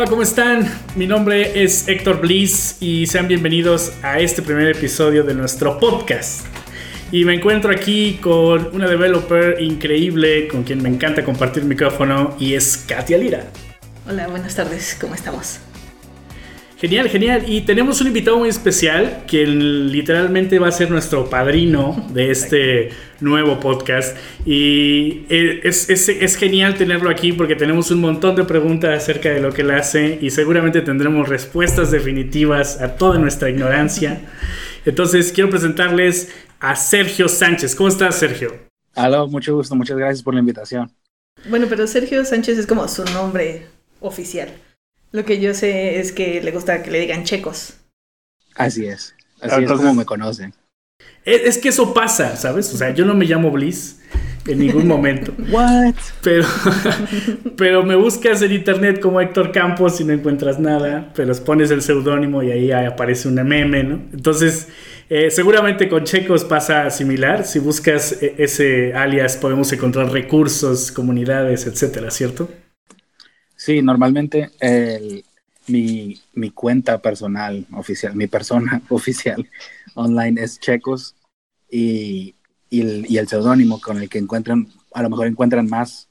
Hola, ¿cómo están? Mi nombre es Héctor Bliss y sean bienvenidos a este primer episodio de nuestro podcast. Y me encuentro aquí con una developer increíble con quien me encanta compartir micrófono y es Katia Lira. Hola, buenas tardes, ¿cómo estamos? Genial, genial. Y tenemos un invitado muy especial que literalmente va a ser nuestro padrino de este nuevo podcast. Y es, es, genial tenerlo aquí porque tenemos un montón de preguntas acerca de lo que él hace y seguramente tendremos respuestas definitivas a toda nuestra ignorancia. Entonces quiero presentarles a Sergio Sánchez. ¿Cómo estás, Sergio? Hola, mucho gusto. Muchas gracias por la invitación. Bueno, pero Sergio Sánchez es como su nombre oficial. Lo que yo sé es que le gusta que le digan checos. Así es. Así es como me conocen. Es, que eso pasa, ¿sabes? O sea, yo no me llamo Bliss en ningún momento. What? Pero, pero me buscas en internet como Héctor Campos y no encuentras nada, pero pones el seudónimo y ahí aparece una meme, ¿no? Entonces, eh, seguramente con Checos pasa similar. Si buscas eh, ese alias podemos encontrar recursos, comunidades, etcétera, ¿cierto? Sí, normalmente mi, mi, cuenta personal oficial, mi persona oficial online es Checos y, y el, y el seudónimo con el que encuentran, a lo mejor encuentran más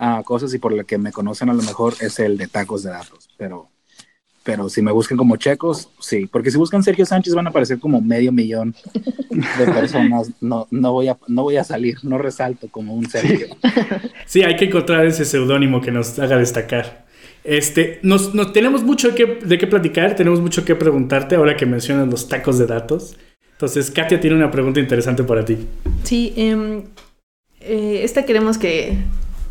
uh, cosas y por lo que me conocen a lo mejor es el de tacos de datos, pero pero si me buscan como checos, sí, porque si buscan Sergio Sánchez van a aparecer como medio millón de personas. No, no, voy, a, no voy a salir, no resalto como un Sergio. Sí, hay que encontrar ese seudónimo que nos haga destacar. Este, nos, tenemos mucho que, de qué platicar, tenemos mucho que preguntarte ahora que mencionas los tacos de datos. Entonces, Katia tiene una pregunta interesante para ti. Sí, em, eh, esta queremos que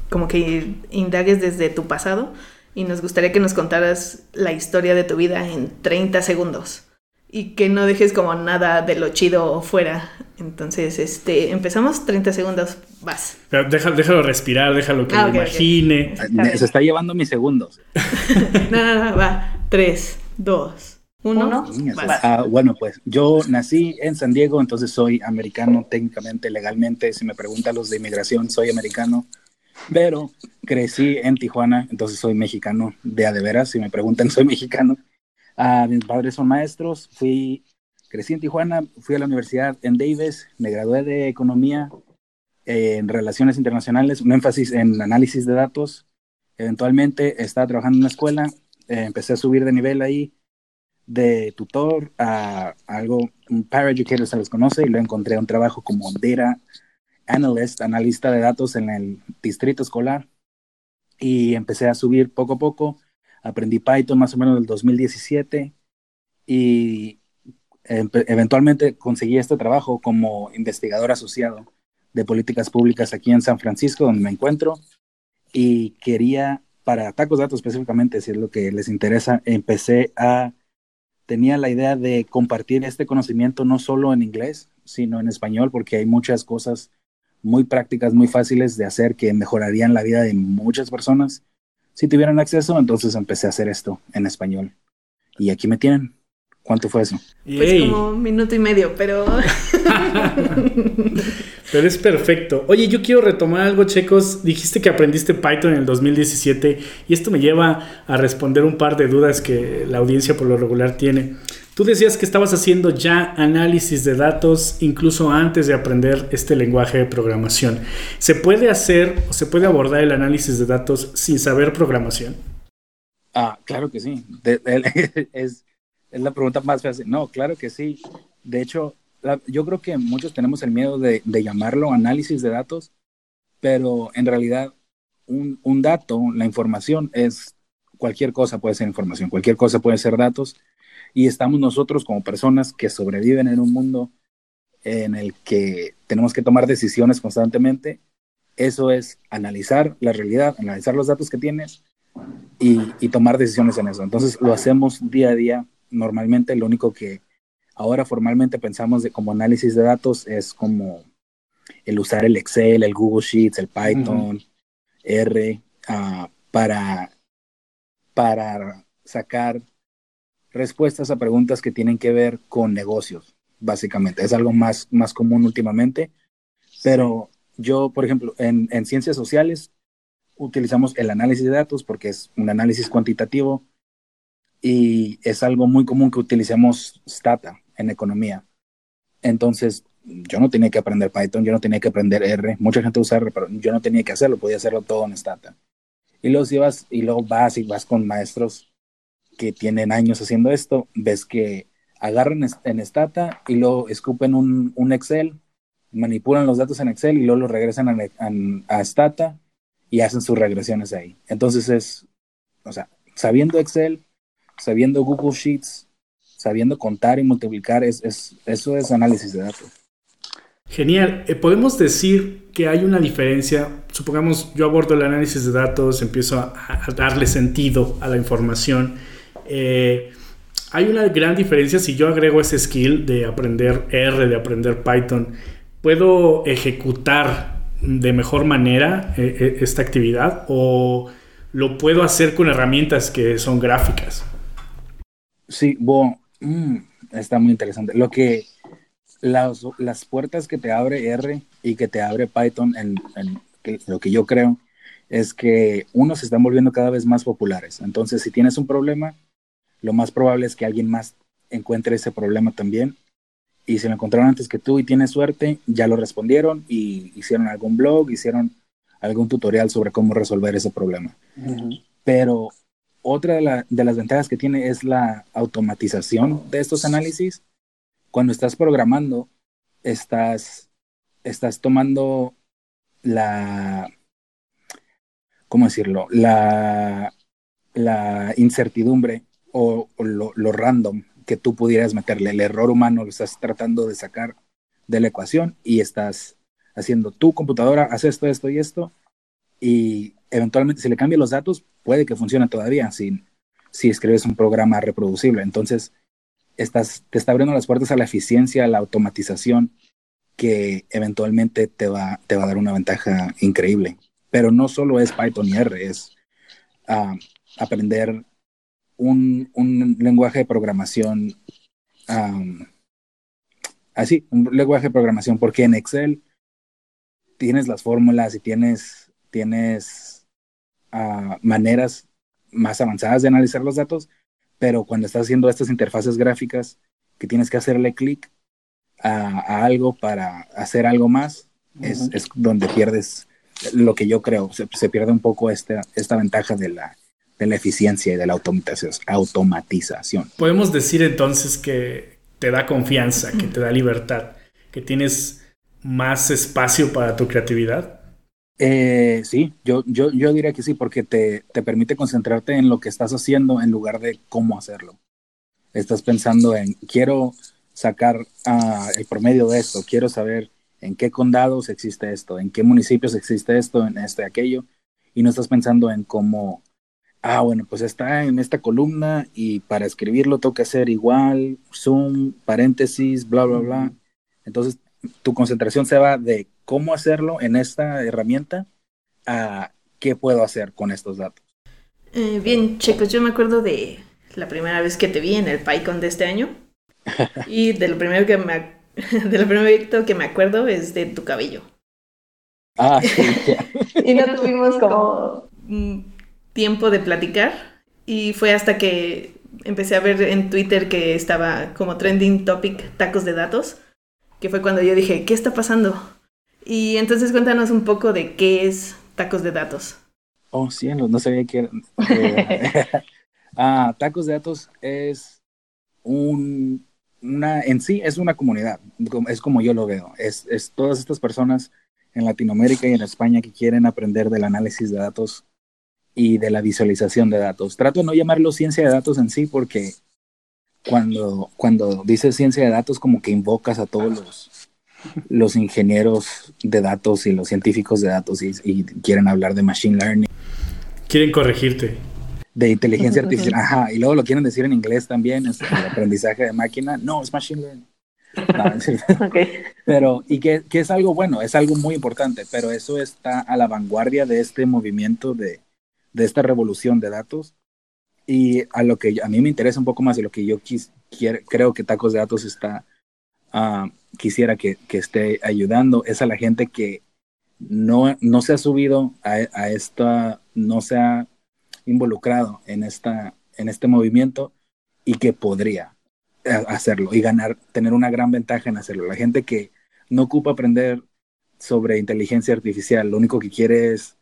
como que indagues desde tu pasado y nos gustaría que nos contaras la historia de tu vida en 30 segundos y que no dejes como nada de lo chido fuera. Entonces, este, empezamos 30 segundos, vas. déjalo, respirar, déjalo que ah, lo imagine. Se está llevando mis segundos. no, no, no, va. 3, 2, 1. bueno, pues yo nací en San Diego, entonces soy americano técnicamente, legalmente. Si me preguntan los de inmigración, soy americano. Pero crecí en Tijuana, entonces soy mexicano de a de veras. Si me preguntan, soy mexicano. Ah, mis padres son maestros. Fui, crecí en Tijuana, fui a la universidad en Davis, me gradué de economía en relaciones internacionales, un énfasis en análisis de datos. Eventualmente estaba trabajando en una escuela, eh, empecé a subir de nivel ahí, de tutor a algo, un paraeducator se les conoce, y lo encontré un trabajo como data analyst, analista de datos en el distrito escolar. Y empecé a subir poco a poco. Aprendí Python más o menos en el 2017 y eventualmente conseguí este trabajo como investigador asociado de políticas públicas aquí en San Francisco, donde me encuentro. Y quería, para tacos datos específicamente, si es lo que les interesa, empecé a, tenía la idea de compartir este conocimiento no solo en inglés, sino en español, porque hay muchas cosas muy prácticas, muy fáciles de hacer que mejorarían la vida de muchas personas si tuvieran acceso. Entonces empecé a hacer esto en español. Y aquí me tienen. ¿Cuánto fue eso? Pues como un minuto y medio, pero... pero es perfecto. Oye, yo quiero retomar algo, chicos. Dijiste que aprendiste Python en el 2017 y esto me lleva a responder un par de dudas que la audiencia por lo regular tiene. Tú decías que estabas haciendo ya análisis de datos incluso antes de aprender este lenguaje de programación. ¿Se puede hacer o se puede abordar el análisis de datos sin saber programación? Ah, claro que sí. es, la pregunta más fácil. No, claro que sí. De hecho, yo creo que muchos tenemos el miedo de, llamarlo análisis de datos, pero en realidad un, un dato, la información es cualquier cosa puede ser información, cualquier cosa puede ser datos y estamos nosotros como personas que sobreviven en un mundo en el que tenemos que tomar decisiones constantemente. Eso es analizar la realidad, analizar los datos que tienes y, tomar decisiones en eso. Entonces lo hacemos día a día. Normalmente lo único que ahora formalmente pensamos de como análisis de datos es como el usar el Excel, el Google Sheets, el Python, R, ah, para, para sacar respuestas a preguntas que tienen que ver con negocios, básicamente. Es algo más, más común últimamente, pero yo, por ejemplo, en, en ciencias sociales, utilizamos el análisis de datos porque es un análisis cuantitativo y es algo muy común que utilicemos Stata en economía. Entonces, yo no tenía que aprender Python, yo no tenía que aprender R, mucha gente usa R, pero yo no tenía que hacerlo, podía hacerlo todo en Stata. Y luego, vas, y luego vas y vas con maestros que tienen años haciendo esto, ves que agarran en Stata y luego escupen un, un Excel, manipulan los datos en Excel y luego los regresan a, a, Stata y hacen sus regresiones ahí. Entonces es, o sea, sabiendo Excel, sabiendo Google Sheets, sabiendo contar y multiplicar, es, es, eso es análisis de datos. Genial. Eh, podemos decir que hay una diferencia. Supongamos, yo abordo el análisis de datos, empiezo a, darle sentido a la información. Eh, hay una gran diferencia si yo agrego ese skill de aprender R, de aprender Python. ¿Puedo ejecutar de mejor manera eh, esta actividad o lo puedo hacer con herramientas que son gráficas? Sí, bueno, mm, está muy interesante. Lo que las, las puertas que te abre R y que te abre Python, en, lo que yo creo, es que uno se están volviendo cada vez más populares. Entonces, si tienes un problema, lo más probable es que alguien más encuentre ese problema también. Y si lo encontraron antes que tú y tienes suerte, ya lo respondieron y hicieron algún blog, hicieron algún tutorial sobre cómo resolver ese problema. Pero otra de, las ventajas que tiene es la automatización de estos análisis cuando estás programando, estás, estás tomando la, ¿cómo decirlo? La, la incertidumbre o, lo, lo, random que tú pudieras meterle, el error humano lo estás tratando de sacar de la ecuación y estás haciendo tu computadora, hace esto, esto y esto, y eventualmente si le cambia los datos, puede que funcione todavía sin, si escribes un programa reproducible. Entonces, estás, te está abriendo las puertas a la eficiencia, a la automatización, que eventualmente te va, te va a dar una ventaja increíble. Pero no solo es Python y R, es ah, aprender un, un, lenguaje de programación así, un lenguaje de programación, porque en Excel tienes las fórmulas y tienes, tienes uh, maneras más avanzadas de analizar los datos, pero cuando estás haciendo estas interfaces gráficas que tienes que hacerle clic a, algo para hacer algo más, es, donde pierdes lo que yo creo, se, pierde un poco esta, esta ventaja de la, de la eficiencia y de la automatización. Podemos decir entonces que te da confianza, que te da libertad, que tienes más espacio para tu creatividad. Eh, sí, yo, yo, yo diría que sí, porque te, te permite concentrarte en lo que estás haciendo en lugar de cómo hacerlo. Estás pensando en, quiero sacar ah, el promedio de esto, quiero saber en qué condados existe esto, en qué municipios existe esto, en este, aquello, y no estás pensando en cómo, ah, bueno, pues está en esta columna y para escribirlo tengo que hacer igual, zoom, paréntesis, bla, bla, bla. Entonces, tu concentración se va de cómo hacerlo en esta herramienta a qué puedo hacer con estos datos. Eh, bien, chicos, yo me acuerdo de la primera vez que te vi en el PyCon de este año. y de lo primero que me, de lo primero que me acuerdo es de tu cabello. Ah, sí. y no tuvimos como tiempo de platicar. Y fue hasta que empecé a ver en Twitter que estaba como trending topic tacos de datos, que fue cuando yo dije, ¿qué está pasando? Y entonces cuéntanos un poco de qué es Tacos de Datos. Oh, cielos, no sabía que era. ah, Tacos de Datos es un, una, en sí es una comunidad, es como yo lo veo. Es, es todas estas personas en Latinoamérica y en España que quieren aprender del análisis de datos y de la visualización de datos. Trato de no llamarlo ciencia de datos en sí porque cuando, cuando dices ciencia de datos como que invocas a todos los, los ingenieros de datos y los científicos de datos y, quieren hablar de machine learning. Quieren corregirte. De inteligencia artificial, ajá, y luego lo quieren decir en inglés también, es el aprendizaje de máquina. No, es machine learning. Pero, y que, que, es algo bueno, es algo muy importante, pero eso está a la vanguardia de este movimiento de, de esta revolución de datos. Y a lo que a mí me interesa un poco más y lo que yo quis, creo que Tacos de Datos está uh, quisiera que, que, esté ayudando es a la gente que no, no se ha subido a, a esta, no se ha involucrado en, esta, en este movimiento y que podría hacerlo y ganar, tener una gran ventaja en hacerlo. La gente que no ocupa aprender sobre inteligencia artificial, lo único que quiere es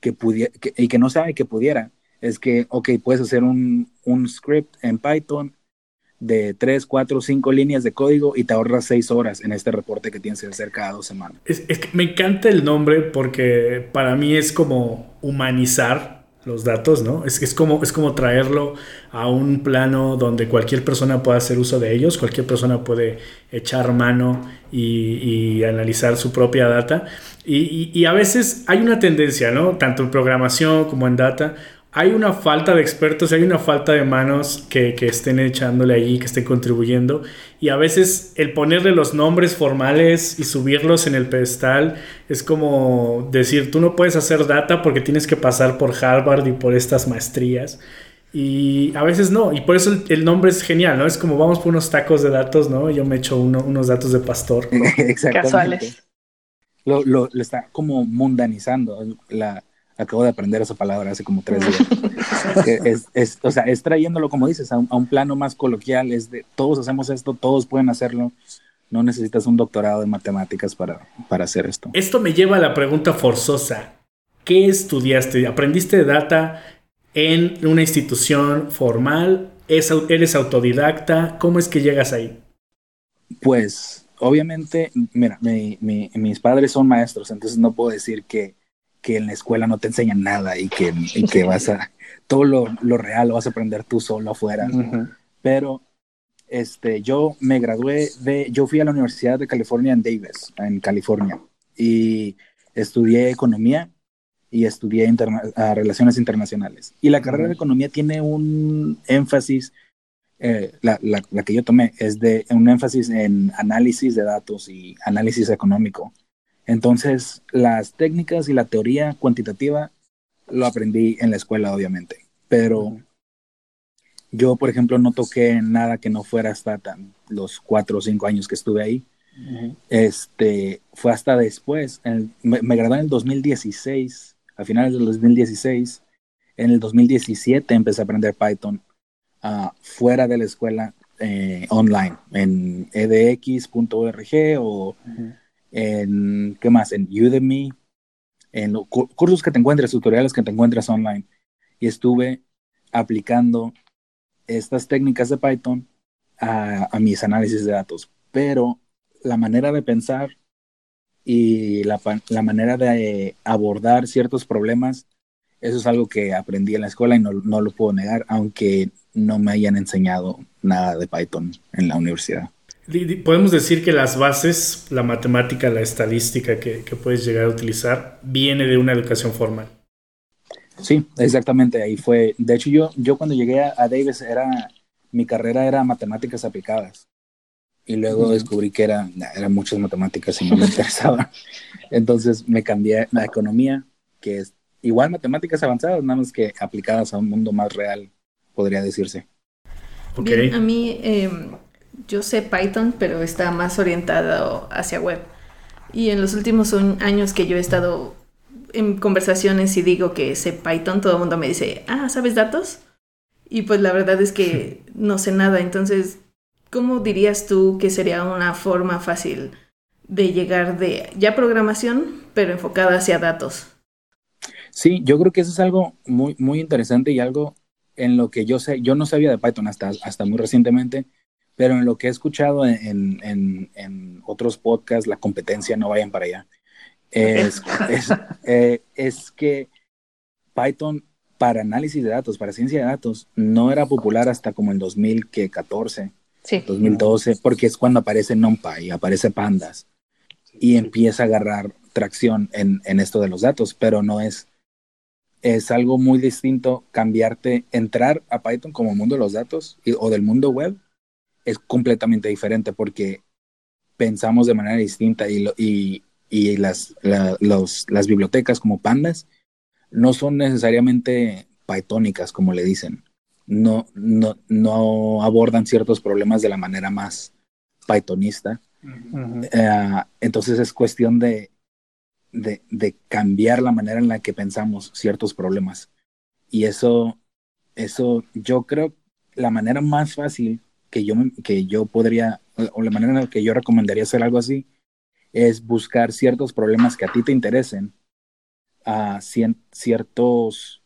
que pudiera, y que no sabe que pudiera, es que, ok, puedes hacer un, un script en Python de 3, 4, 5 líneas de código y te ahorras 6 horas en este reporte que tienes que hacer cada dos semanas. Es, que me encanta el nombre porque para mí es como humanizar los datos, ¿no? Es, es, como, es como traerlo a un plano donde cualquier persona pueda hacer uso de ellos, cualquier persona puede echar mano y, analizar su propia data. Y, y, a veces hay una tendencia, ¿no? Tanto en programación como en data, hay una falta de expertos, hay una falta de manos que, que, estén echándole allí, que estén contribuyendo. Y a veces el ponerle los nombres formales y subirlos en el pedestal es como decir, tú no puedes hacer data porque tienes que pasar por Harvard y por estas maestrías. Y a veces no, y por eso el, nombre es genial, ¿no? Es como vamos por unos tacos de datos, ¿no? Yo me echo unos datos de pastor. Exactamente. Casuales. Lo, lo, lo, está como mundanizando. La, Acabo de aprender esa palabra hace como tres días. es, o sea, es trayéndolo, como dices, a un, plano más coloquial, es de todos hacemos esto, todos pueden hacerlo. No necesitas un doctorado de matemáticas para, para hacer esto. Esto me lleva a la pregunta forzosa. ¿Qué estudiaste? ¿Aprendiste data en una institución formal? ¿Eres autodidacta? ¿Cómo es que llegas ahí? Pues, obviamente, mira, mis padres son maestros, entonces no puedo decir que que en la escuela no te enseñan nada y que, que vas a, todo lo, lo, real lo vas a aprender tú solo afuera. Pero este, yo me gradué de, yo fui a la Universidad de California en Davis, en California, y estudié economía y estudié relaciones internacionales. Y la carrera de economía tiene un énfasis, eh, la, la, la, que yo tomé es de un énfasis en análisis de datos y análisis económico. Entonces, las técnicas y la teoría cuantitativa lo aprendí en la escuela, obviamente, pero yo, por ejemplo, no toqué nada que no fuera hasta los cuatro o cinco años que estuve ahí. Este, fue hasta después, me, gradué en el 2016, a finales del 2016. En el 2017 empecé a aprender Python ah, fuera de la escuela eh, online, en edx.org o en, ¿qué más? En Udemy, en cursos que te encuentres, tutoriales que te encuentres online. Y estuve aplicando estas técnicas de Python a, a mis análisis de datos. Pero la manera de pensar y la, la, manera de abordar ciertos problemas, eso es algo que aprendí en la escuela y no, no, lo puedo negar, aunque no me hayan enseñado nada de Python en la universidad. Podemos decir que las bases, la matemática, la estadística que, puedes llegar a utilizar, viene de una educación formal. Sí, exactamente, ahí fue. De hecho, yo, yo cuando llegué a, Davis, era, mi carrera era matemáticas aplicadas. Y luego descubrí que era, eran muchas matemáticas y no me interesaba. Entonces me cambié a economía, que es igual matemáticas avanzadas, nada más que aplicadas a un mundo más real, podría decirse. Okay. a mí em, yo sé Python, pero está más orientado hacia web. Y en los últimos años que yo he estado en conversaciones y digo que sé Python, todo el mundo me dice, ah, ¿sabes datos? Y pues la verdad es que no sé nada. Entonces, ¿cómo dirías tú que sería una forma fácil de llegar de ya programación, pero enfocada hacia datos? Sí, yo creo que eso es algo muy, muy interesante y algo en lo que yo sé, yo no sabía de Python hasta, hasta muy recientemente pero en lo que he escuchado en, en, en otros podcasts, la competencia, no vayan para allá, es, es, eh, es, que Python para análisis de datos, para ciencia de datos, no era popular hasta como en 2014, sí. 2012, porque es cuando aparece NumPy, aparece Pandas, y empieza a agarrar tracción en, en esto de los datos, pero no es, es algo muy distinto cambiarte, entrar a Python como mundo de los datos o del mundo web es completamente diferente porque pensamos de manera distinta y, y, y las, los, las bibliotecas como pandas no son necesariamente pythónicas, como le dicen. No, no, no abordan ciertos problemas de la manera más pythonista. Eh, entonces es cuestión de de, de, cambiar la manera en la que pensamos ciertos problemas. Y eso, eso yo creo la manera más fácil que yo, que yo podría, o la manera en la que yo recomendaría hacer algo así, es buscar ciertos problemas que a ti te interesen, a ciertos,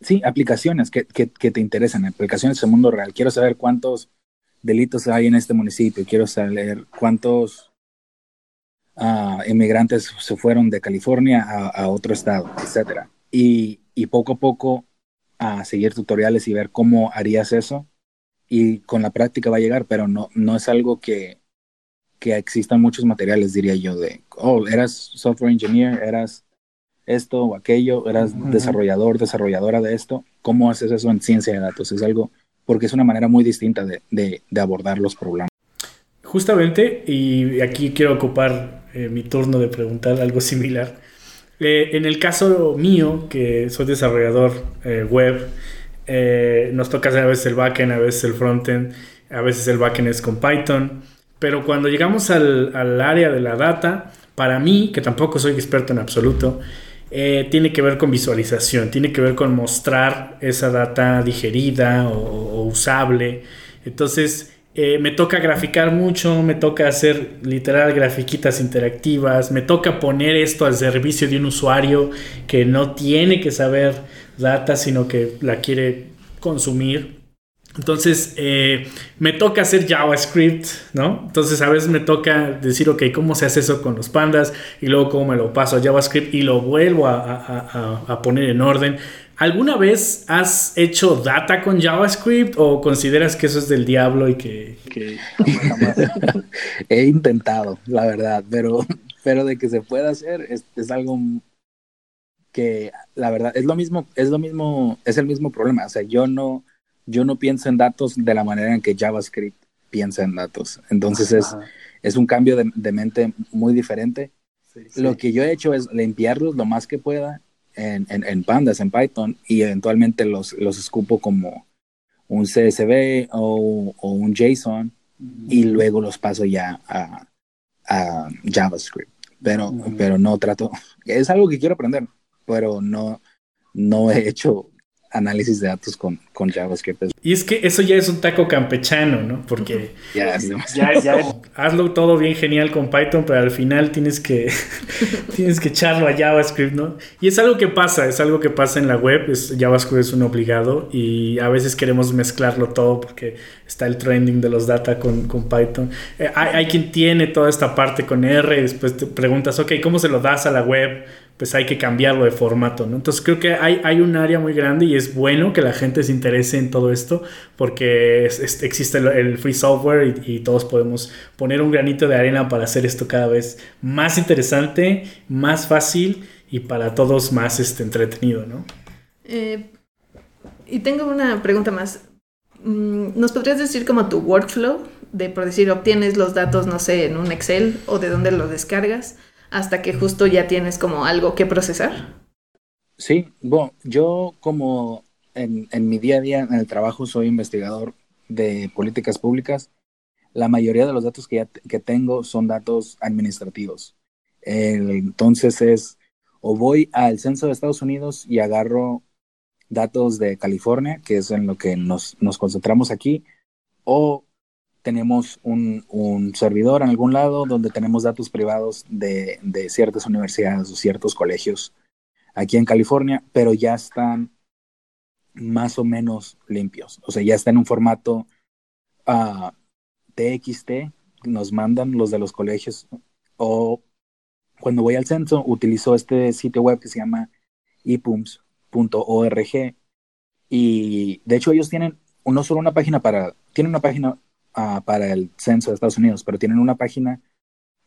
sí, aplicaciones que, que, te interesan, aplicaciones del mundo real. Quiero saber cuántos delitos hay en este municipio, quiero saber cuántos uh, inmigrantes se fueron de California a, otro estado, etcétera. Y, y, poco a poco a seguir tutoriales y ver cómo harías eso. Y con la práctica va a llegar, pero no, no es algo que, que existan muchos materiales, diría yo, de, oh, eras software engineer, eras esto o aquello, eras desarrollador, desarrolladora de esto. ¿Cómo haces eso en ciencia de datos? Es algo, porque es una manera muy distinta de, de, de abordar los problemas. Justamente, y aquí quiero ocupar eh, mi turno de preguntar algo similar. Eh, en el caso mío, que soy desarrollador eh, web, eh, nos toca hacer a veces el backend, a veces el frontend, a veces el backend es con Python. Pero cuando llegamos al, área de la data, para mí, que tampoco soy experto en absoluto, tiene que ver con visualización, tiene que ver con mostrar esa data digerida o usable. Entonces, eh, me toca graficar mucho, me toca hacer literal grafiquitas interactivas, me toca poner esto al servicio de un usuario que no tiene que saber data, sino que la quiere consumir. Entonces, eh, me toca hacer JavaScript, ¿no? Entonces, a veces me toca decir, ok, ¿cómo se hace eso con los pandas? Y luego, ¿cómo me lo paso a JavaScript? Y lo vuelvo a, a, a, a poner en orden. ¿Alguna vez has hecho data con JavaScript o consideras que eso es del diablo y que... que He intentado, la verdad, pero, pero de que se pueda hacer es, es, algo que, la verdad, es lo mismo, es lo mismo, es el mismo problema. O sea, yo no, yo no pienso en datos de la manera en que JavaScript piensa en datos. Entonces es, es un cambio de, de mente muy diferente. Sí, sí. Lo que yo he hecho es limpiarlos lo más que pueda en, en, en, pandas, en Python, y eventualmente los, los escupo como un CSV o, o un JSON, uh -huh. y luego los paso ya a, a JavaScript. Pero, uh -huh. pero no trato, es algo que quiero aprender, pero no, no he hecho análisis de datos con, con JavaScript. Y es que eso ya es un taco campechano, ¿no? Porque ya, ya, ya hazlo todo bien genial con Python, pero al final tienes que tienes que echarlo a JavaScript, ¿no? Y es algo que pasa, es algo que pasa en la web, es, JavaScript es un obligado y a veces queremos mezclarlo todo porque está el trending de los data con, con Python. Eh, hay, hay quien tiene toda esta parte con R y después te preguntas, ok, ¿cómo se lo das a la web? Pues hay que cambiarlo de formato, ¿no? Entonces creo que hay, hay un área muy grande y es bueno que la gente se interese en todo esto porque existe el, free software y, y, todos podemos poner un granito de arena para hacer esto cada vez más interesante, más fácil y para todos más este, entretenido, ¿no? Eh, y tengo una pregunta más. Mm, ¿Nos podrías decir como tu workflow? De, por decir, obtienes los datos, no sé, en un Excel o de dónde los descargas hasta que justo ya tienes como algo que procesar? Sí, bueno, yo como en, mi día a día en el trabajo soy investigador de políticas públicas, la mayoría de los datos que, ya, que tengo son datos administrativos. Entonces es, o voy al censo de Estados Unidos y agarro datos de California, que es en lo que nos, nos concentramos aquí, o tenemos un, servidor en algún lado donde tenemos datos privados de, ciertas universidades o ciertos colegios aquí en California, pero ya están más o menos limpios. O sea, ya está en un formato uh, TXT, nos mandan los de los colegios. O cuando voy al censo, utilizo este sitio web que se llama ipums.org. Y de hecho, ellos tienen no solo una página para, tienen una página uh, para el censo de Estados Unidos, pero tienen una página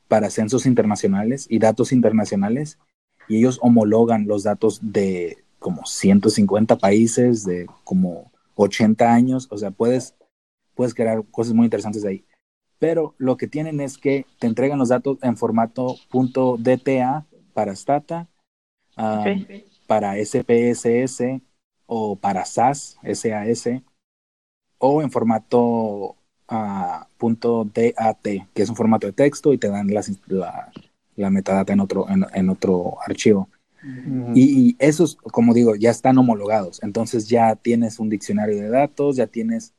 para censos internacionales y datos internacionales y ellos homologan los datos de como 150 países, de como 80 años, o sea, puedes, puedes crear cosas muy interesantes de ahí. Pero lo que tienen es que te entregan los datos en formato .dta para Stata, um, okay. para SPSS o para SAS, SAS, o en formato a .dat, que es un formato de texto y te dan la, la metadata en otro, en, otro archivo. y, esos, como digo, ya están homologados. Entonces ya tienes un diccionario de datos, ya tienes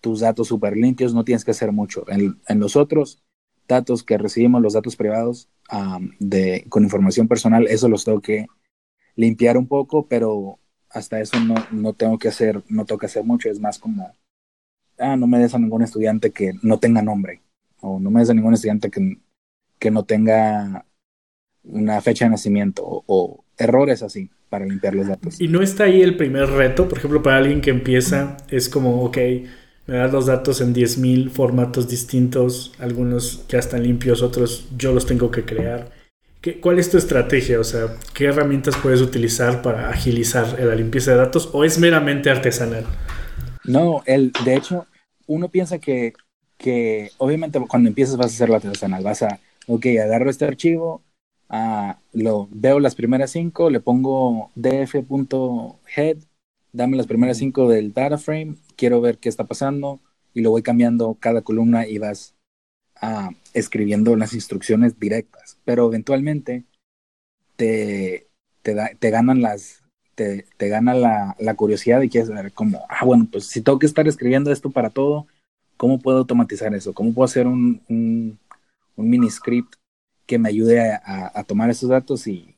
tus datos súper limpios, no tienes que hacer mucho. En, en, los otros datos que recibimos, los datos privados de, con información personal, eso los tengo que limpiar un poco, pero hasta eso no, no tengo que hacer, no que hacer mucho, es más como, ah, no me des a ningún estudiante que no tenga nombre, o no me des a ningún estudiante que, que no tenga una fecha de nacimiento o, errores así para limpiar los datos. Y no está ahí el primer reto, por ejemplo, para alguien que empieza, es como, ok, me das los datos en 10.000 formatos distintos, algunos ya están limpios, otros yo los tengo que crear. ¿Qué, ¿Cuál es tu estrategia? O sea, ¿qué herramientas puedes utilizar para agilizar la limpieza de datos o es meramente artesanal? No, el, de hecho, uno piensa que, que obviamente cuando empiezas vas a hacer la artesanal, vas a, ok, agarro este archivo, uh, lo veo las primeras cinco, le pongo df.head, dame las primeras cinco del data frame, quiero ver qué está pasando y lo voy cambiando cada columna y vas uh, escribiendo las instrucciones directas. Pero eventualmente te, te, te ganan las, te, te gana la, la, curiosidad y quieres saber cómo, ah, bueno, pues si tengo que estar escribiendo esto para todo, ¿cómo puedo automatizar eso? ¿Cómo puedo hacer un, un, un mini script que me ayude a, a, tomar esos datos y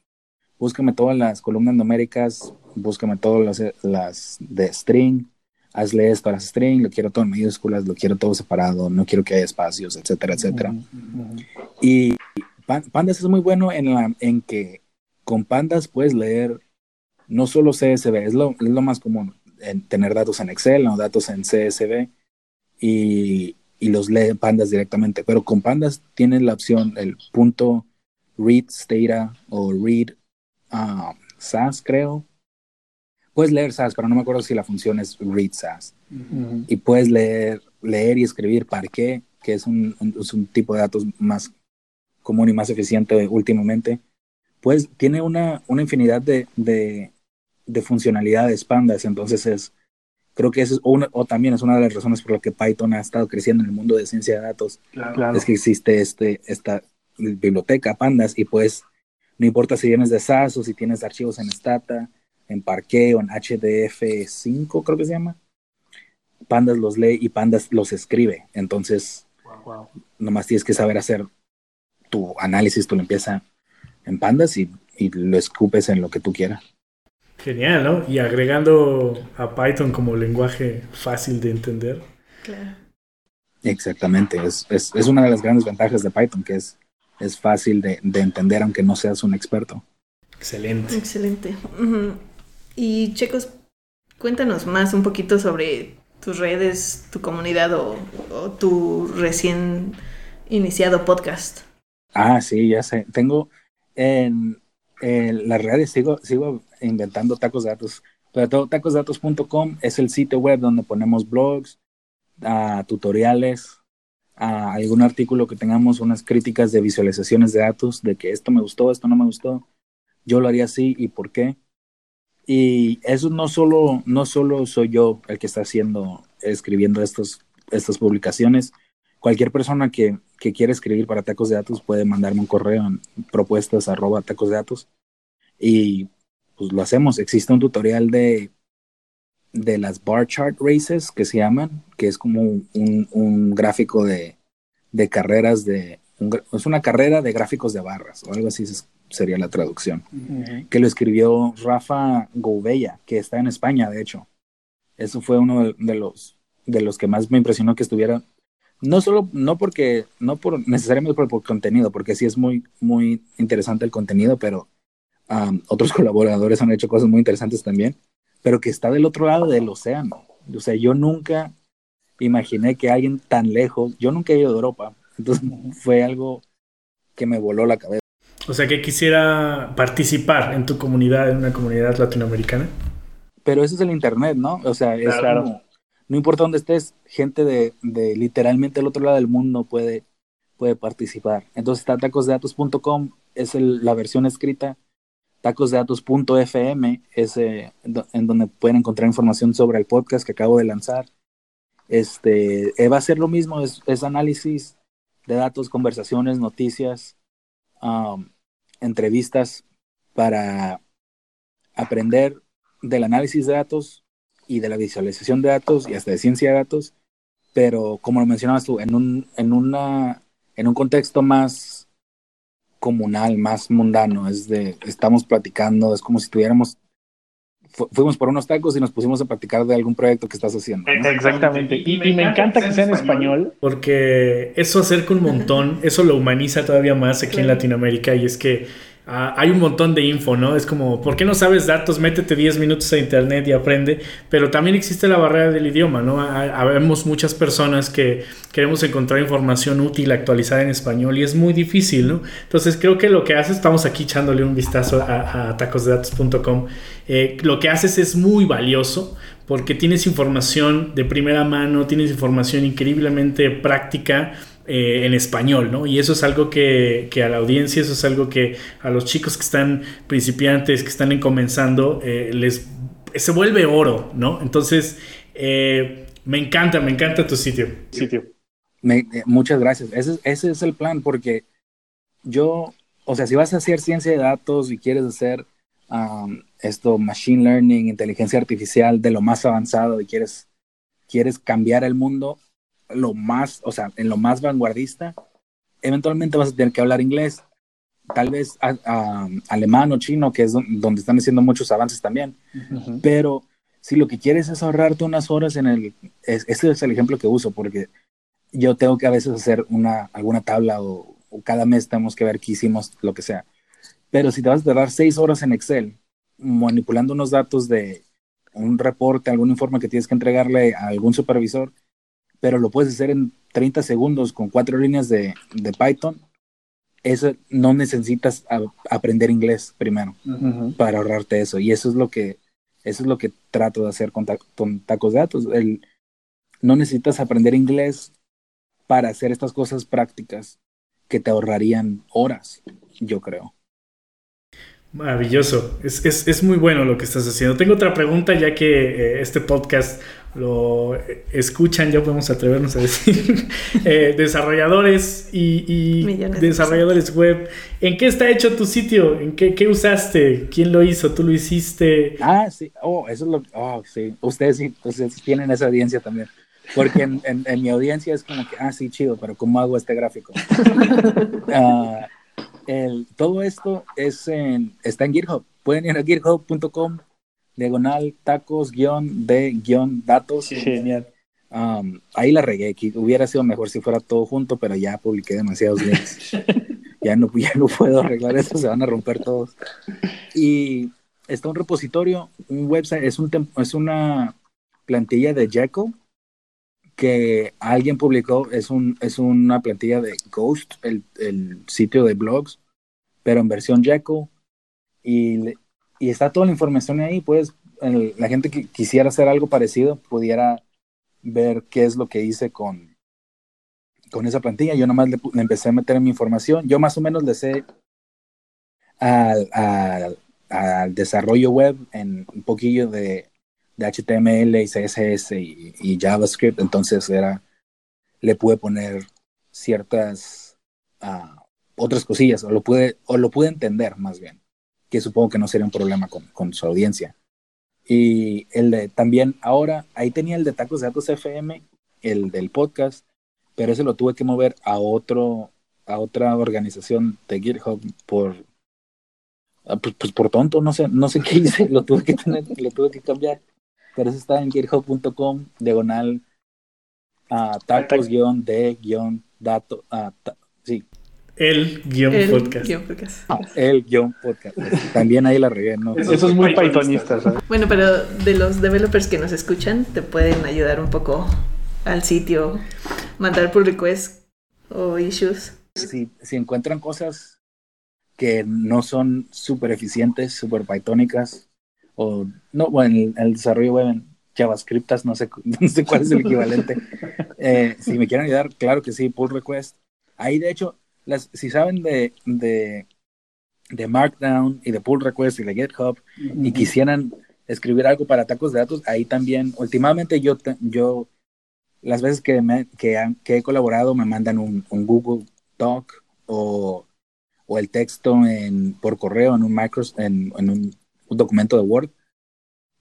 búscame todas las columnas numéricas, búscame todas las, las de string, hazle esto a las string, lo quiero todo en mayúsculas, lo quiero todo separado, no quiero que haya espacios, etcétera, etcétera. Y Pandas es muy bueno en, la, en que con Pandas puedes leer no solo CSV, es lo, es lo más común, en tener datos en Excel o datos en CSV y, y, los lee Pandas directamente, pero con Pandas tienes la opción, el punto read stata o read um, SAS, creo. Puedes leer SAS, pero no me acuerdo si la función es read SAS. Y puedes leer, leer y escribir qué que es un, es un tipo de datos más común y más eficiente últimamente. Pues tiene una, una infinidad de, de, de funcionalidades pandas, entonces es, creo que eso es una, o también es una de las razones por las que Python ha estado creciendo en el mundo de ciencia de datos, es que existe este, esta biblioteca pandas y pues no importa si vienes de SAS o si tienes archivos en Stata, en Parquet o en HDF5 creo que se llama, pandas los lee y pandas los escribe, entonces nomás tienes que saber hacer tu análisis, tu limpieza en pandas y, y lo escupes en lo que tú quieras. Genial, ¿no? Y agregando a Python como lenguaje fácil de entender. Claro. Exactamente, es, es, es una de las grandes ventajas de Python, que es, es fácil de, de entender aunque no seas un experto. Excelente. Excelente. Y chicos, cuéntanos más un poquito sobre tus redes, tu comunidad o, o, tu recién iniciado podcast. Ah, sí, ya sé. Tengo en, en las redes, sigo, sigo inventando tacos de datos. Pero todo tacosdatos.com es el sitio web donde ponemos blogs, uh, tutoriales, uh, algún artículo que tengamos unas críticas de visualizaciones de datos, de que esto me gustó, esto no me gustó, yo lo haría así y por qué. Y eso no solo, no solo soy yo el que está haciendo, escribiendo estos, estas publicaciones. Cualquier persona que, que quiera escribir para tacos de datos puede mandarme un correo en propuestas arroba tacos de datos y pues lo hacemos. Existe un tutorial de, de las bar chart races que se llaman, que es como un, un gráfico de, de carreras de... es una carrera de gráficos de barras o algo así sería la traducción. Que lo escribió Rafa Gouveia, que está en España, de hecho. Eso fue uno de, los, de los que más me impresionó que estuviera no solo, no porque, no por necesariamente por, por, contenido, porque sí es muy, muy interesante el contenido, pero otros colaboradores han hecho cosas muy interesantes también, pero que está del otro lado del océano. O sea, yo nunca imaginé que alguien tan lejos, yo nunca he ido a Europa, entonces fue algo que me voló la cabeza. O sea, que quisiera participar en tu comunidad, en una comunidad latinoamericana. Pero eso es el Internet, ¿no? O sea, es claro. No importa dónde estés, gente de, de literalmente el otro lado del mundo puede, puede participar. Entonces está tacosdedatos.com, es la versión escrita tacosdedatos.fm es en donde pueden encontrar información sobre el podcast que acabo de lanzar Este, eh, va a ser lo mismo, es, análisis de datos, conversaciones, noticias, um, entrevistas para aprender del análisis de datos y de la visualización de datos y hasta de ciencia de datos, pero como lo mencionabas tú, en un, en una, en un contexto más comunal, más mundano, es de, estamos platicando, es como si tuviéramos fuimos por unos tacos y nos pusimos a practicar de algún proyecto que estás haciendo. Exactamente. Y, me encanta que sea en español. Porque eso acerca un montón, eso lo humaniza todavía más aquí en Latinoamérica y es que Ah, hay un montón de info, ¿no? Es como, ¿por qué no sabes datos? Métete 10 minutos a internet y aprende. Pero también existe la barrera del idioma, ¿no? Habemos muchas personas que queremos encontrar información útil, actualizada en español y es muy difícil, ¿no? Entonces creo que lo que haces, estamos aquí echándole un vistazo a, tacosdedatos.com, eh, lo que haces es muy valioso porque tienes información de primera mano, tienes información increíblemente práctica eh, en español, ¿no? Y eso es algo que, a la audiencia, eso es algo que a los chicos que están principiantes, que están comenzando, eh, les se vuelve oro, ¿no? Entonces, eh, me encanta, me encanta tu sitio. sitio. muchas gracias. Ese, ese es el plan, porque yo, o sea, si vas a hacer ciencia de datos y quieres hacer um, esto, machine learning, inteligencia artificial de lo más avanzado y quieres, quieres cambiar el mundo, lo más, o sea, en lo más vanguardista, eventualmente vas a tener que hablar inglés, tal vez alemán o chino, que es donde están haciendo muchos avances también. Pero si lo que quieres es ahorrarte unas horas en el, ese es el ejemplo que uso, porque yo tengo que a veces hacer una, alguna tabla o, cada mes tenemos que ver qué hicimos, lo que sea. Pero si te vas a tardar seis horas en Excel manipulando unos datos de un reporte, algún informe que tienes que entregarle a algún supervisor, pero lo puedes hacer en 30 segundos con cuatro líneas de, de Python. Eso no necesitas aprender inglés primero para ahorrarte eso. Y eso es lo que, eso es lo que trato de hacer con, con tacos de datos. El, no necesitas aprender inglés para hacer estas cosas prácticas que te ahorrarían horas, yo creo. Maravilloso, es, es, es, muy bueno lo que estás haciendo. Tengo otra pregunta ya que eh, este podcast lo escuchan, ya podemos atrevernos a decir, eh, desarrolladores y, desarrolladores web. ¿En qué está hecho tu sitio? ¿En qué, qué, usaste? ¿Quién lo hizo? ¿Tú lo hiciste? Ah, sí, oh, eso es lo oh, sí, ustedes sí, ustedes tienen esa audiencia también. Porque en, en, mi audiencia es como que, ah, sí, chido, pero ¿cómo hago este gráfico? uh, el, todo esto es en, está en GitHub. Pueden ir a github.com, diagonal tacos guion de guion datos. Genial. Um, ahí la regué, que hubiera sido mejor si fuera todo junto, pero ya publiqué demasiados links. ya, no, ya no puedo arreglar eso, se van a romper todos. Y está un repositorio, un website, es, un, es una plantilla de Jekyll que alguien publicó, es, un, es una plantilla de Ghost, el, el sitio de blogs, pero en versión Jekyll. Y, y está toda la información ahí, pues la gente que quisiera hacer algo parecido pudiera ver qué es lo que hice con, con esa plantilla. Yo nomás le, empecé a meter mi información. Yo más o menos le sé al, al, al desarrollo web en un poquillo de de HTML y CSS y, JavaScript, entonces era, le pude poner ciertas uh, otras cosillas, o lo pude, o lo pude entender más bien, que supongo que no sería un problema con, con su audiencia. Y el de también ahora, ahí tenía el de Tacos de Datos FM, el del podcast, pero ese lo tuve que mover a otro, a otra organización de GitHub por ah, pues, pues, por tonto, no sé, no sé qué hice, lo tuve que tener, lo tuve que cambiar pero eso está en github.com, diagonal uh, tacos guion de guion El guion podcast. Ah, el guion podcast. También ahí la regué, ¿no? Eso, es muy pythonista, Bueno, pero de los developers que nos escuchan, te pueden ayudar un poco al sitio, mandar pull requests o issues. Si, si encuentran cosas que no son súper eficientes, súper pythónicas, o no, bueno, el, desarrollo web en JavaScript, no sé, no sé cuál es el equivalente. Eh, si me quieren ayudar, claro que sí, pull request. Ahí, de hecho, las, si saben de, de, de Markdown y de pull request y de GitHub y quisieran escribir algo para tacos de datos, ahí también, últimamente yo, yo las veces que, me, que, que he colaborado me mandan un, un Google Doc o, o el texto en, por correo en un, micro, en, en un, un documento de Word.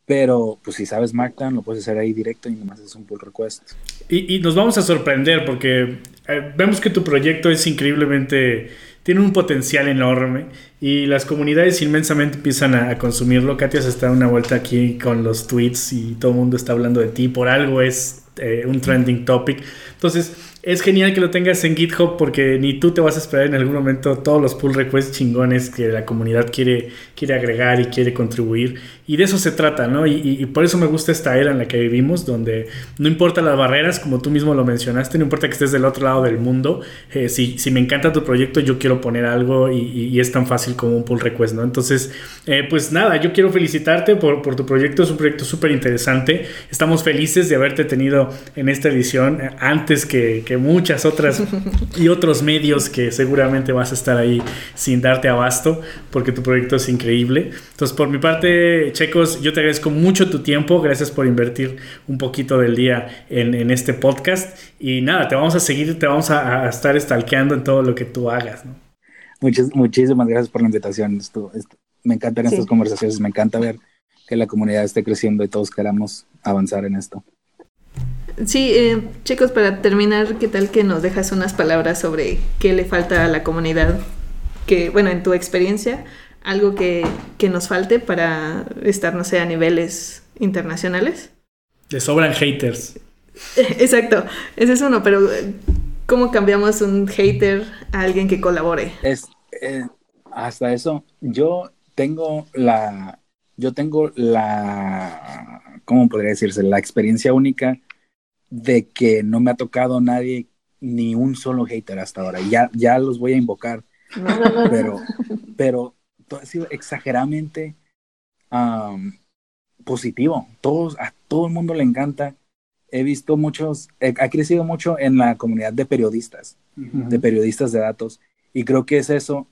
Pero pues si sabes Markdown lo puedes hacer ahí directo y nomás es un pull request. Y, y nos vamos a sorprender porque eh, vemos que tu proyecto es increíblemente, tiene un potencial enorme y las comunidades inmensamente empiezan a, consumirlo. Katia se está dando una vuelta aquí con los tweets y todo el mundo está hablando de ti, por algo es eh, un trending topic. Entonces es genial que lo tengas en GitHub porque ni tú te vas a esperar en algún momento todos los pull requests chingones que la comunidad quiere, quiere agregar y quiere contribuir. Y de eso se trata, ¿no? Y, y- por eso me gusta esta era en la que vivimos, donde no importa las barreras, como tú mismo lo mencionaste, no importa que estés del otro lado del mundo, eh, si, si me encanta tu proyecto, yo quiero poner algo y, y- y es tan fácil como un pull request, ¿no? Entonces, eh, pues nada, yo quiero felicitarte por, por tu proyecto, es un proyecto súper interesante. Estamos felices de haberte tenido en esta edición eh, antes que, que muchas otras y otros medios que seguramente vas a estar ahí sin darte abasto, porque tu proyecto es increíble. Entonces, por mi parte, Checos, yo te agradezco mucho tu tiempo, gracias por invertir un poquito del día en, en este podcast. Y nada, te vamos a seguir, te vamos a, a estar stalkeando en todo lo que tú hagas, ¿no? Muchas, muchísimas gracias por la invitación. Esto, esto- me encantan Sí. estas conversaciones, me encanta ver que la comunidad esté creciendo y todos queramos avanzar en esto. Sí, eh, chicos, para terminar, ¿qué tal que nos dejas unas palabras sobre qué le falta a la comunidad? Que, bueno, en tu experiencia, algo que, que nos falte para estar, no sé, a niveles internacionales. Le sobran haters. Exacto, ese es uno, pero ¿cómo cambiamos un hater a alguien que colabore? Es, eh, hasta eso, yo tengo la, yo tengo la, ¿cómo podría decirse? La experiencia única de que no me ha tocado nadie, ni un solo hater hasta ahora. Ya, ya los voy a invocar, pero, pero todo ha sido exageradamente am, positivo. Todos, a todo el mundo le encanta. He visto muchos, eh, ha crecido mucho en la comunidad de periodistas de periodistas de datos. Y creo que es eso,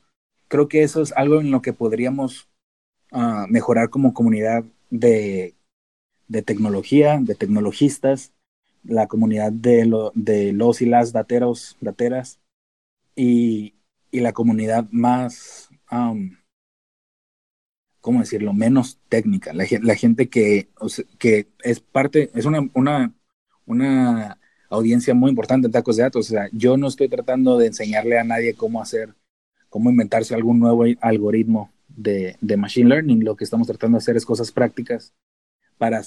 creo que eso es algo en lo que podríamos ah, mejorar como comunidad de, de tecnología, de tecnologistas, la comunidad de, lo, de los y las dateros, dateras, y, y la comunidad más, am, ¿cómo decirlo?, menos técnica, la, la gente que, que es parte, es una, una, una audiencia muy importante en tacos de datos. O sea, yo no estoy tratando de enseñarle a nadie cómo hacer, cómo inventarse algún nuevo algoritmo de, de machine learning. Lo que estamos tratando de hacer es cosas prácticas para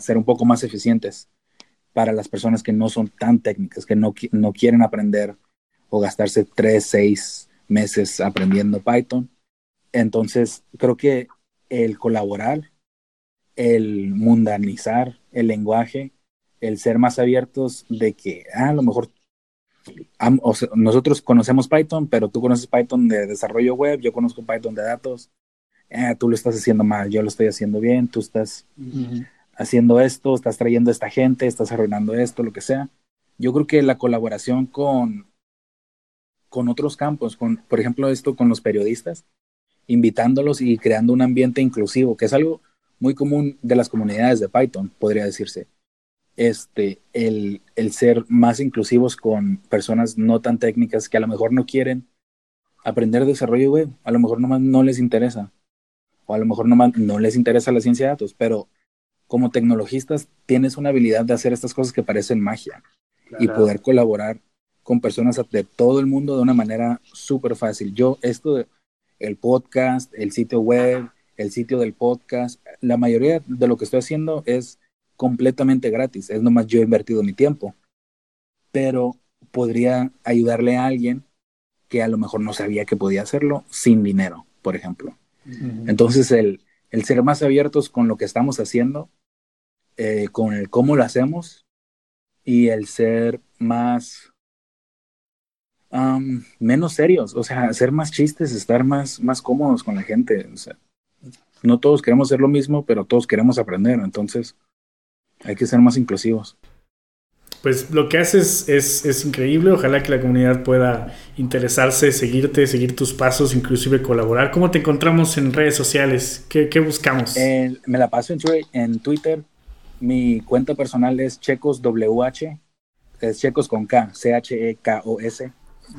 ser un poco más eficientes para las personas que no son tan técnicas, que no, no quieren aprender o gastarse tres, seis meses aprendiendo Python. Entonces, creo que el colaborar, el mundanizar el lenguaje, el ser más abiertos de que ah, a lo mejor o sea, nosotros conocemos Python, pero tú conoces Python de desarrollo web, yo conozco Python de datos, Ah, tú lo estás haciendo mal, yo lo estoy haciendo bien, tú estás haciendo esto, estás trayendo a esta gente, estás arruinando esto, lo que sea. Yo creo que la colaboración con, con otros campos, con, por ejemplo, esto con los periodistas, invitándolos y creando un ambiente inclusivo, que es algo muy común de las comunidades de Python, podría decirse. Este, el, el ser más inclusivos con personas no tan técnicas que a lo mejor no quieren aprender desarrollo web, a lo mejor nomás no les interesa, o a lo mejor nomás no les interesa la ciencia de datos, pero como tecnologistas tienes una habilidad de hacer estas cosas que parecen magia y poder colaborar con personas de todo el mundo de una manera súper fácil. Yo, esto de el podcast, el sitio web, el sitio del podcast, la mayoría de lo que estoy haciendo es completamente gratis, es nomás yo he invertido mi tiempo, pero podría ayudarle a alguien que a lo mejor no sabía que podía hacerlo sin dinero, por ejemplo. Entonces, el, el ser más abiertos con lo que estamos haciendo, eh, con el cómo lo hacemos y el ser más um, menos serios, o sea, hacer más chistes, estar más, más cómodos con la gente. O sea, no todos queremos hacer lo mismo, pero todos queremos aprender, entonces hay que ser más inclusivos. Pues lo que haces es, es increíble. Ojalá que la comunidad pueda interesarse, seguirte, seguir tus pasos, inclusive colaborar. ¿Cómo te encontramos en redes sociales? ¿Qué, qué buscamos? Eh, me la paso en Twitter. Mi cuenta personal es checoswh es Checos con K, C-H-E-K-O-S.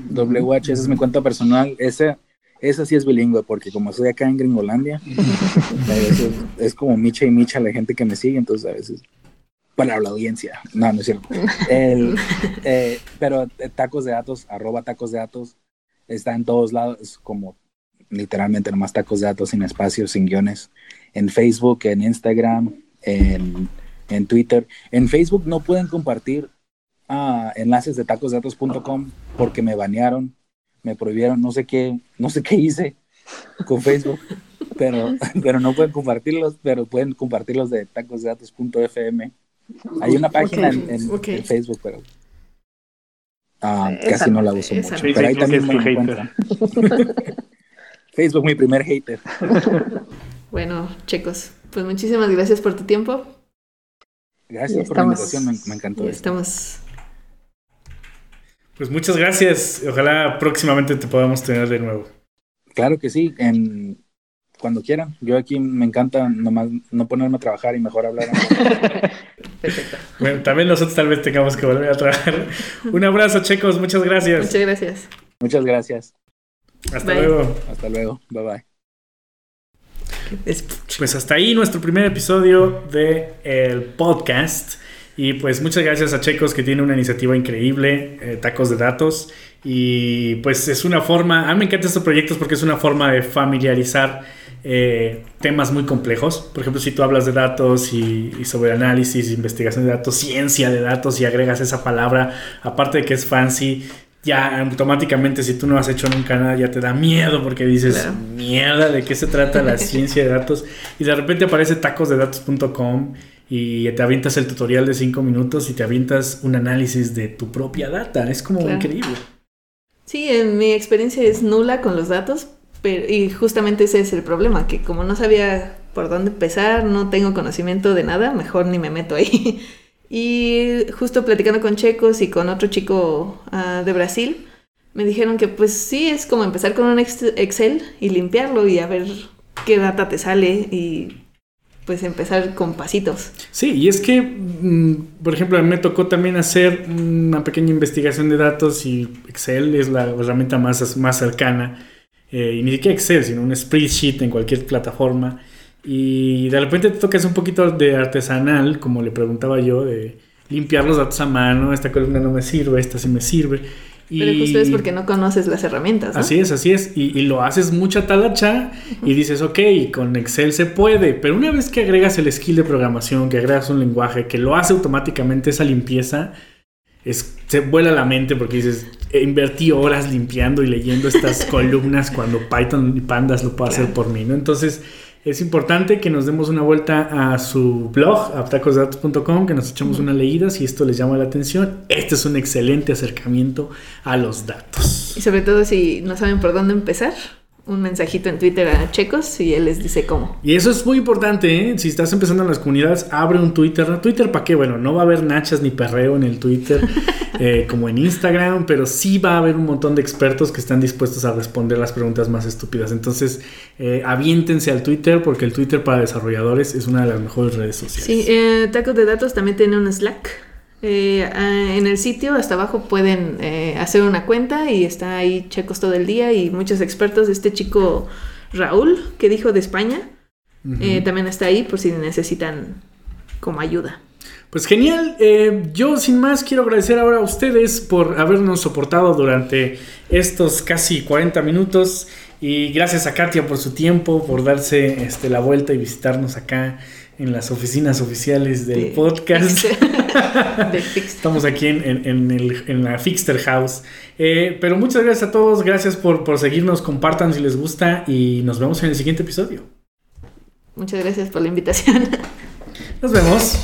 W-H, esa es mi cuenta personal. Esa, esa sí es bilingüe, porque como soy acá en Gringolandia, a veces es como Micha y Micha la gente que me sigue, entonces a veces para la audiencia. No, no es cierto. El, eh, pero tacos de datos, arroba tacos de datos, está en todos lados, como literalmente nomás tacos de datos sin espacios, sin guiones. En Facebook, en Instagram, en, en Twitter. En Facebook no pueden compartir ah, enlaces de tacosdedatos.com porque me banearon, me prohibieron, no sé qué, no sé qué hice con Facebook, pero, pero no pueden compartirlos, pero pueden compartirlos de tacosdedatos.fm. Hay una página en, en- ok. en Facebook, pero ah, casi no la uso mucho. Pero ahí también es me encuentran. Facebook, mi primer hater. Bueno, chicos, pues muchísimas gracias por tu tiempo. Gracias por la invitación, me, me encantó esto. estamos Pues muchas gracias. Ojalá próximamente te podamos tener de nuevo. Claro que sí, en, cuando quieran. Yo aquí me encanta nomás no ponerme a trabajar y mejor hablar. perfecto. Bueno, también nosotros tal vez tengamos que volver a trabajar. Un abrazo, chicos. Muchas gracias. Muchas gracias. Muchas gracias. Hasta Bye. luego. Hasta luego. Bye bye. Es- Pues hasta ahí nuestro primer episodio de el podcast. Y pues muchas gracias a Checos que tiene una iniciativa increíble, eh, Tacos de Datos. Y pues es una forma, a mí me encantan estos proyectos porque es una forma de familiarizar eh, temas muy complejos. Por ejemplo, si tú hablas de datos y, y sobre análisis, investigación de datos, ciencia de datos y agregas esa palabra, aparte de que es fancy, ya automáticamente si tú no has hecho nunca nada ya te da miedo porque dices, Claro. mierda, ¿de qué se trata la ciencia de datos? Y de repente aparece tacosdedatos.com y te avientas el tutorial de 5 minutos y te avientas un análisis de tu propia data. Es como Claro. increíble. Sí, en mi experiencia es nula con los datos, pero, y justamente ese es el problema, que como no sabía por dónde empezar, no tengo conocimiento de nada, mejor ni me meto ahí. Y justo platicando con checos y con otro chico ah, de Brasil, me dijeron que pues sí, es como empezar con un ex- Excel y limpiarlo y a ver qué data te sale y pues empezar con pasitos. Sí, y es que, mm, por ejemplo, me tocó también hacer una pequeña investigación de datos y Excel es la herramienta más, más cercana. Eh, y ni siquiera Excel, sino un spreadsheet en cualquier plataforma. Y de repente te tocas un poquito de artesanal, como le preguntaba yo, de limpiar los datos a mano. Esta columna no me sirve, esta sí me sirve. Y... Pero justo es porque no conoces las herramientas. ¿no? Así es, así es. Y, y lo haces mucha talacha y dices, ok, con Excel se puede. Pero una vez que agregas el skill de programación, que agregas un lenguaje que lo hace automáticamente esa limpieza, es, se vuela la mente porque dices, "Eh, invertí horas limpiando y leyendo estas columnas cuando Python y Pandas lo puede hacer por mí, ¿no? Entonces es importante que nos demos una vuelta a su blog, aptacosdatos.com, que nos echemos una leída si esto les llama la atención. Este es un excelente acercamiento a los datos. Y sobre todo si no saben por dónde empezar, un mensajito en Twitter a Checos y él les dice cómo. Y eso es muy importante, ¿eh? Si estás empezando en las comunidades, abre un Twitter. ¿Twitter para qué? Bueno, no va a haber nachas ni perreo en el Twitter eh, como en Instagram, pero sí va a haber un montón de expertos que están dispuestos a responder las preguntas más estúpidas. Entonces, eh, aviéntense al Twitter porque el Twitter para desarrolladores es una de las mejores redes sociales. Sí, eh, Tacos de Datos también tiene un Slack. Eh, ah, en el sitio hasta abajo pueden eh, hacer una cuenta y está ahí Checos todo el día y muchos expertos. Este chico Raúl, que dijo de España, eh, también está ahí por si necesitan como ayuda. Pues genial, yo sin más quiero agradecer ahora a ustedes por habernos soportado durante estos casi 40 minutos y gracias a Katia por su tiempo, por darse este, la vuelta y visitarnos acá en las oficinas oficiales del De podcast. De. Estamos aquí en, en- en el- en la Fixter House. Eh, pero muchas gracias a todos, gracias por, por seguirnos, compartan si les gusta y nos vemos en el siguiente episodio. Muchas gracias por la invitación. Nos vemos.